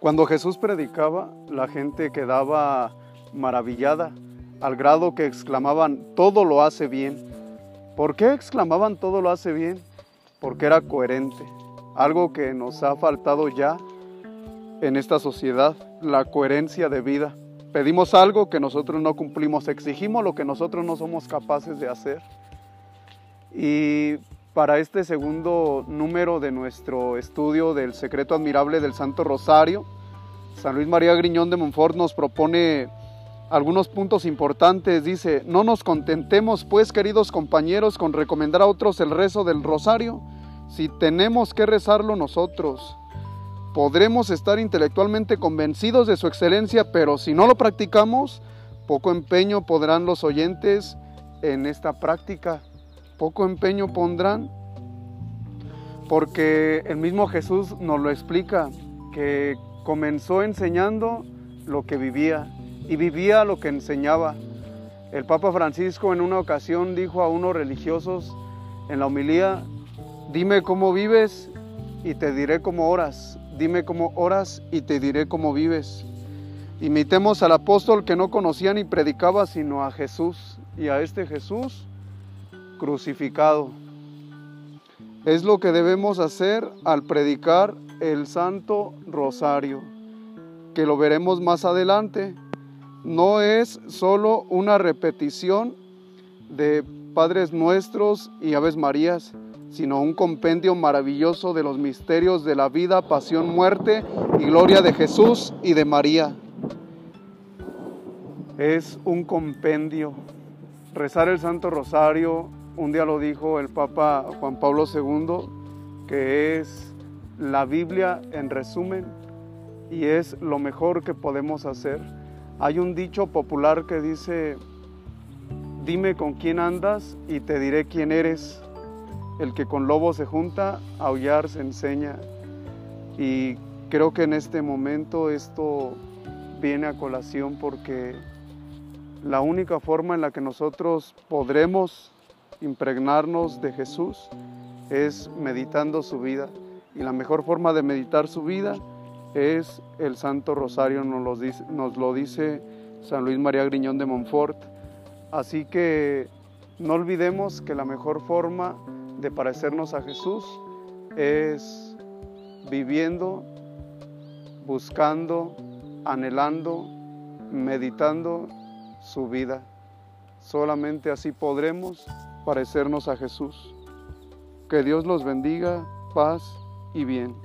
Cuando Jesús predicaba, la gente quedaba maravillada, al grado que exclamaban, todo lo hace bien. ¿Por qué exclamaban todo lo hace bien? Porque era coherente, algo que nos ha faltado ya en esta sociedad, la coherencia de vida. Pedimos algo que nosotros no cumplimos, exigimos lo que nosotros no somos capaces de hacer. Y para este segundo número de nuestro estudio del secreto admirable del Santo Rosario, San Luis María Griñón de Montfort nos propone algunos puntos importantes. Dice, no nos contentemos pues, queridos compañeros, con recomendar a otros el rezo del rosario, si tenemos que rezarlo nosotros. Podremos estar intelectualmente convencidos de su excelencia, pero si no lo practicamos, poco empeño podrán los oyentes en esta práctica poco empeño pondrán, porque el mismo Jesús nos lo explica, que comenzó enseñando lo que vivía y vivía lo que enseñaba. El Papa Francisco en una ocasión dijo a unos religiosos en la homilía, dime cómo vives y te diré cómo oras, dime cómo oras y te diré cómo vives. Imitemos al apóstol que no conocía ni predicaba sino a Jesús y a este Jesús crucificado. Es lo que debemos hacer al predicar el Santo Rosario, que lo veremos más adelante. No es solo una repetición de Padres Nuestros y Aves Marías, sino un compendio maravilloso de los misterios de la vida, pasión, muerte y gloria de Jesús y de María. Es un compendio. Rezar el Santo Rosario un día lo dijo el Papa Juan Pablo II, que es la Biblia en resumen y es lo mejor que podemos hacer. Hay un dicho popular que dice, dime con quién andas y te diré quién eres. El que con lobo se junta, aullar se enseña. Y creo que en este momento esto viene a colación porque la única forma en la que nosotros podremos impregnarnos de Jesús es meditando su vida. Y la mejor forma de meditar su vida es el Santo Rosario, nos lo dice, San Luis María Griñón de Montfort. Así que no olvidemos que la mejor forma de parecernos a Jesús es viviendo, buscando, anhelando, meditando su vida. Solamente así podremos parecernos a Jesús. Que Dios los bendiga, paz y bien.